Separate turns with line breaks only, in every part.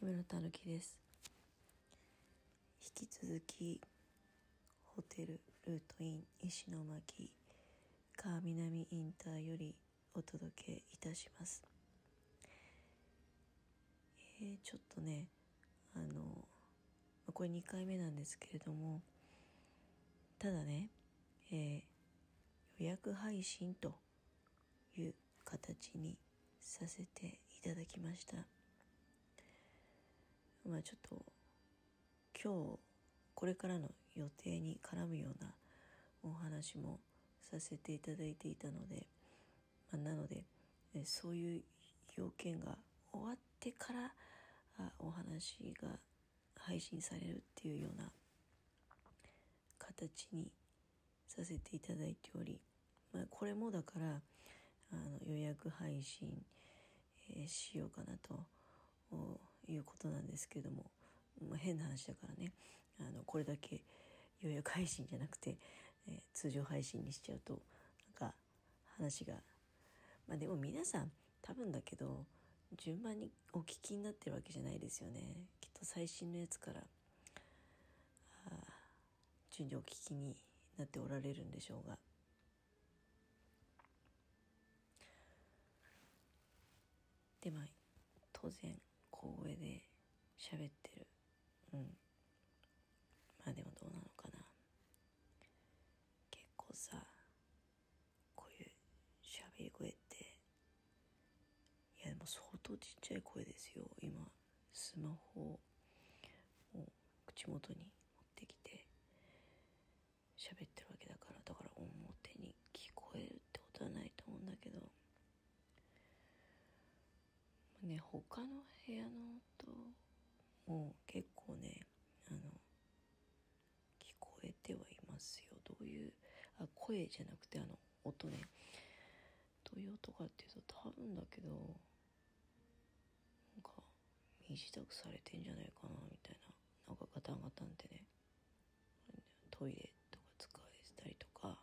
木村たぬきです。引き続きホテルルートイン石巻川南インターよりお届けいたします。えー、ちょっとねあのこれ2回目なんですけれどもただね、えー、予約配信という形にさせていただきました。まあちょっと今日これからの予定に絡むようなお話もさせていただいていたので、まあ、なのでそういう要件が終わってからあお話が配信されるっていうような形にさせていただいており、まあ、これもだからあの予約配信、えー、しようかなということなんですけども、まあ、変な話だからね。あのこれだけ予約配信じゃなくて、えー、通常配信にしちゃうとなんか話がまあでも皆さん多分だけど順番にお聞きになってるわけじゃないですよね。きっと最新のやつから順序お聞きになっておられるんでしょうが。でまあ当然小声で喋ってる。うん。まあでもどうなのかな。結構さこういう喋り声っていやでも相当ちっちゃい声ですよ。今スマホを口元に持ってきて喋ってるわけだからだから表に聞こえるってことはないと思うんだけどね他の部屋の音も結構ねあの聞こえてはいますよ。どういうあ声じゃなくてあの音ね。どういう音かっていうと多分だけどなんか身支度されてんじゃないかなみたいな。なんかガタンガタンってね。トイレとか使えたりとか。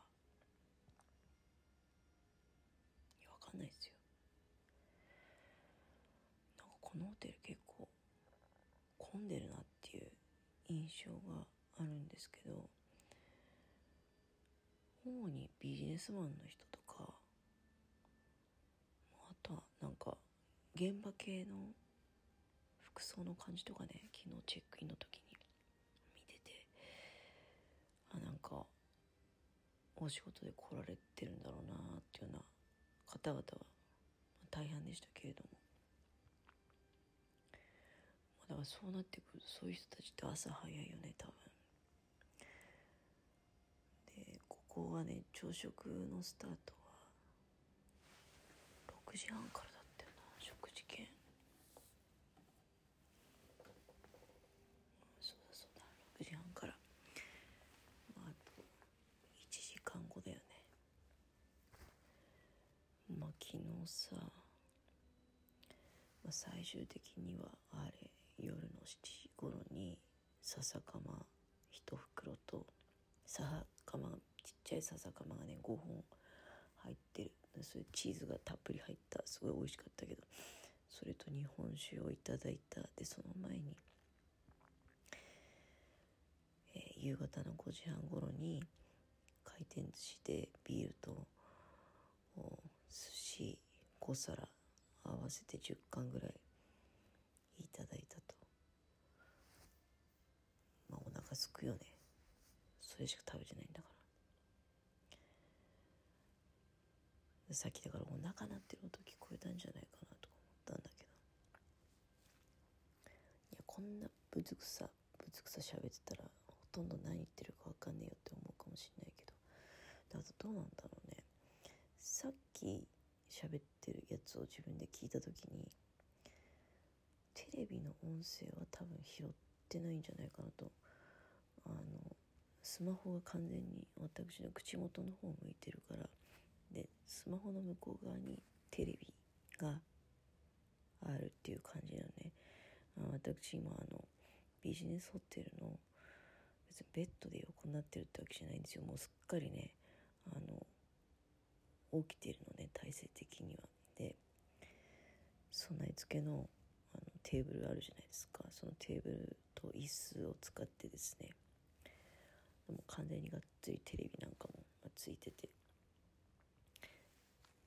いやわかんないですよ。このホテル結構混んでるなっていう印象があるんですけど主にビジネスマンの人とかあとはなんか現場系の服装の感じとかね昨日チェックインの時に見ててあなんかお仕事で来られてるんだろうなっていうような方々は大半でしたけれどもだからそうなってくるとそういう人たちって朝早いよね多分。でここはね朝食のスタートは6時半からだったよな食事券。そうだそうだ。6時半から、まあ、あと1時間後だよね。まあ昨日さ、まあ、最終的にはあれ夜の7時頃に笹かま1袋と笹かまちっちゃい笹かまがね5本入ってる。それチーズがたっぷり入ったすごい美味しかったけどそれと日本酒をいただいたでその前に、えー、夕方の5時半頃に回転寿司でビールと寿司5皿合わせて10貫ぐらいいただいたと。まあお腹すくよね。それしか食べてないんだから。さっきだからお腹鳴ってる音聞こえたんじゃないかなとか思ったんだけど。いやこんなぶつくさぶつくさ喋ってたらほとんど何言ってるか分かんねえよって思うかもしんないけど。あとどうなんだろうね。さっき喋ってるやつを自分で聞いた時にレビの音声は多分拾ってないんじゃないかなと。あのスマホが完全に私の口元の方向いてるから。でスマホの向こう側にテレビがあるっていう感じなのね。私今あのビジネスホテルの別にベッドで横になってるってわけじゃないんですよ。もうすっかりねあの起きてるのね体勢的には。で備え付けのテーブルあるじゃないですか。そのテーブルと椅子を使ってですね。もう完全にがっつりテレビなんかもついてて。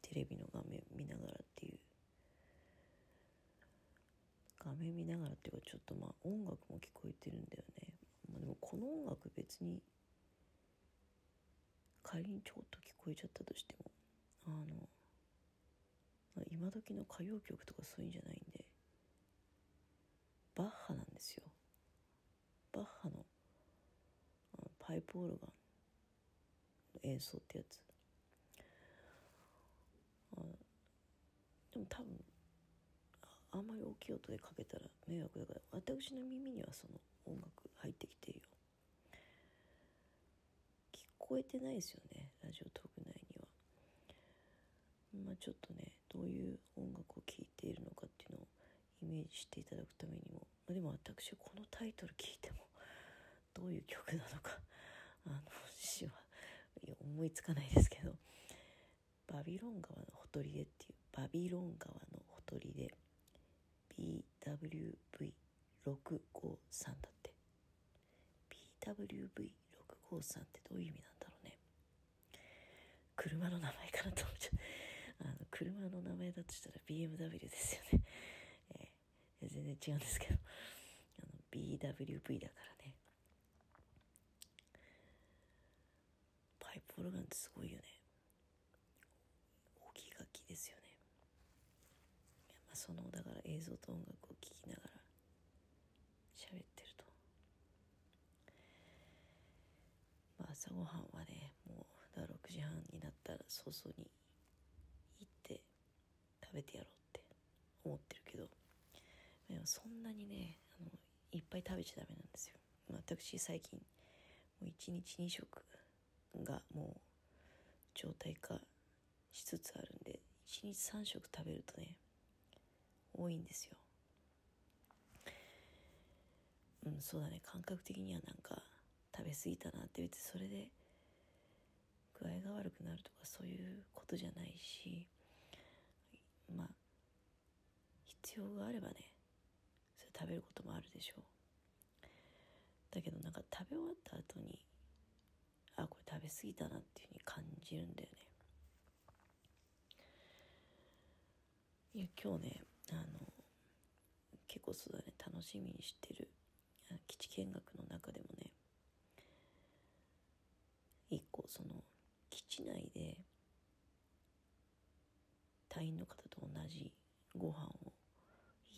テレビの画面見ながらっていう。画面見ながらっていうかちょっとまあ音楽も聞こえてるんだよね、まあ、でもこの音楽別に仮にちょっと聞こえちゃったとしてもあの今時の歌謡曲とかそういうんじゃないんでバッハなんですよ。バッハのパイプオルガンの演奏ってやつ。でも多分あんまり大きい音でかけたら迷惑だから私の耳にはその音楽入ってきてるよ。聞こえてないですよねラジオトーク内には。まあちょっとねどういう音楽を聴いているのかっていうのをイメージしていただくためにも、でも私このタイトル聞いてもどういう曲なのか あの詩は思いつかないですけど「バビロン川のほとりで」っていうバビロン川のほとりで BWV653 だって。BWV653 ってどういう意味なんだろうね。車の名前かなと思っちゃう あの車の名前だとしたら BMW ですよね、えー、全然違うんですけど。BWV だからね。パイプオルガンってすごいよね。大きい楽器ですよね。まあ、そのだから映像と音楽を聴きながら喋ってると、まあ、朝ごはんはねもうだ6時半になったら早々に行って食べてやろうって思ってるけど。そんなにねいっぱい食べちゃダメなんですよ。私最近もう1日2食がもう状態化しつつあるんで1日3食食べるとね多いんですよ。うんそうだね。感覚的にはなんか食べ過ぎたなって別にそれで具合が悪くなるとかそういうことじゃないしまあ必要があればね食べることもあるでしょう。だけどなんか食べ終わった後にあこれ食べ過ぎたなっていうふうに感じるんだよね。いや今日ねあの結構そうだね。楽しみにしてる基地見学の中でもね一個その基地内で隊員の方と同じご飯を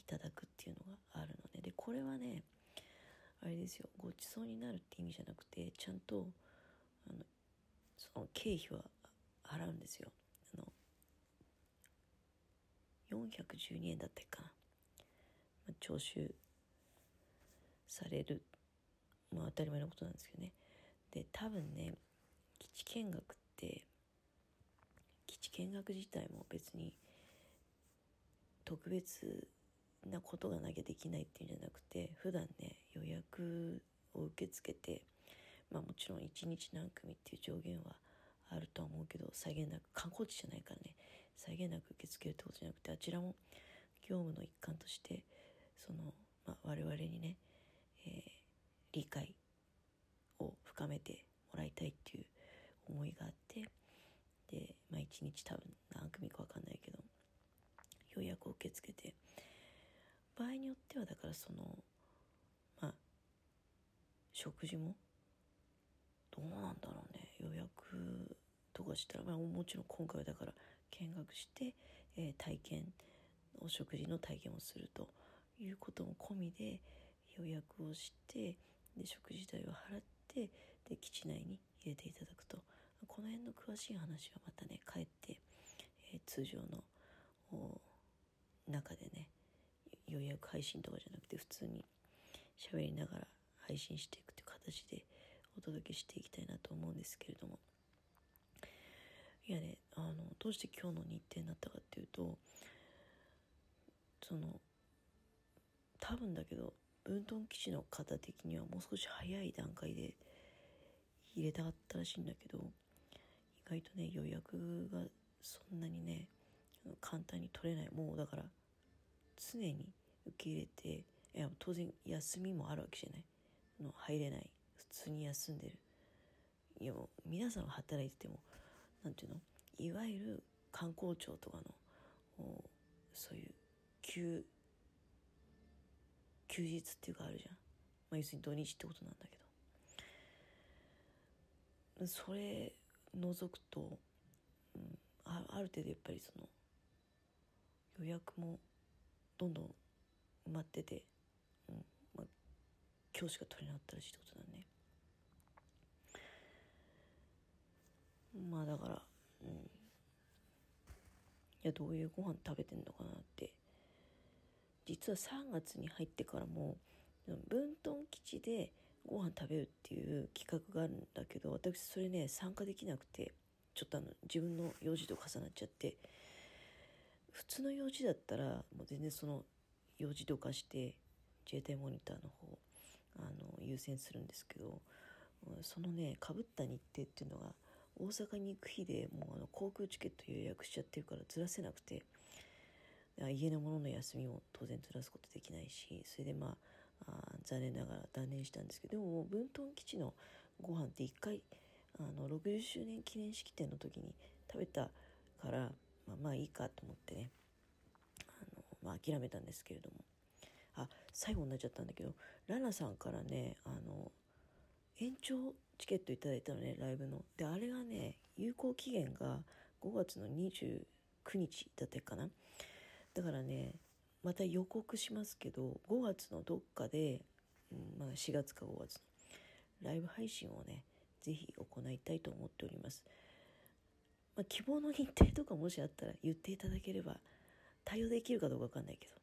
いただくっていうのがあるのででこれはねあれですよ。ごちそうになるって意味じゃなくてちゃんとあのその経費は払うんですよ。あの412円だったかな、まあ、徴収されるまあ当たり前のことなんですけどね。で多分ね基地見学って基地見学自体も別に特別なことがなきゃできないっていうんじゃなくて普段ね予約を受け付けてまあもちろん1日何組っていう上限はあるとは思うけど際限なく観光地じゃないからね際限なく受け付けるってことじゃなくてあちらも業務の一環としてその、まあ、我々にね、えー、理解を深めてもらいたいっていう思いがあってで、まあ、一日多分何組か分かんないけど予約を受け付けて合によってはだからそのまあ食事も？どうなんだろうね。予約とかしたら、まあ、もちろん今回はだから見学して、えー、体験お食事の体験をするということも込みで予約をしてで食事代を払ってで基地内に入れていただくとこの辺の詳しい話はまたね帰って、えー、通常の中でね予約配信とかじゃなくて普通に喋りながら配信していくという形でお届けしていきたいなと思うんですけれども。いやねあのどうして今日の日程になったかっていうとその多分だけど分屯基地の方的にはもう少し早い段階で入れたかったらしいんだけど意外とね予約がそんなにね簡単に取れない。もうだから常に受け入れていや当然休みもあるわけじゃない。の入れない。普通に休んでる。いやもう皆さん働いてても何ていうの？いわゆる観光庁とかのそういう休休日っていうかあるじゃん、まあ、要するに土日ってことなんだけど。それ除くと、うん、あある程度やっぱりその予約もどんどん埋まってて、うんまあ、今日しか取れなかったらしいってことだね。まあだからうん。いやどういうご飯食べてんのかなって。実は3月に入ってからも分屯基地でご飯食べるっていう企画があるんだけど私それね参加できなくてちょっとあの自分の用事と重なっちゃって普通の用事だったらもう全然その用事とかして自衛隊モニターの方あの優先するんですけどそのねかぶった日程っていうのが大阪に行く日でもうあの航空チケット予約しちゃってるからずらせなくて家の者のの休みも当然ずらすことできないしそれでまああ残念ながら断念したんですけどでも分屯基地のご飯って1回あの60周年記念式典の時に食べたからまあまあいいかと思ってね、まあ、諦めたんですけれども。あ最後になっちゃったんだけどラナさんからねあの延長チケットいただいたのねライブの。であれがね有効期限が5月の29日だったかな。だからねまた予告しますけど5月のどっかで、うんまあ、4月か5月の。ライブ配信をね是非行いたいと思っております、まあ、希望の日程とかもしあったら言っていただければ対応できるかどうか分かんないけど。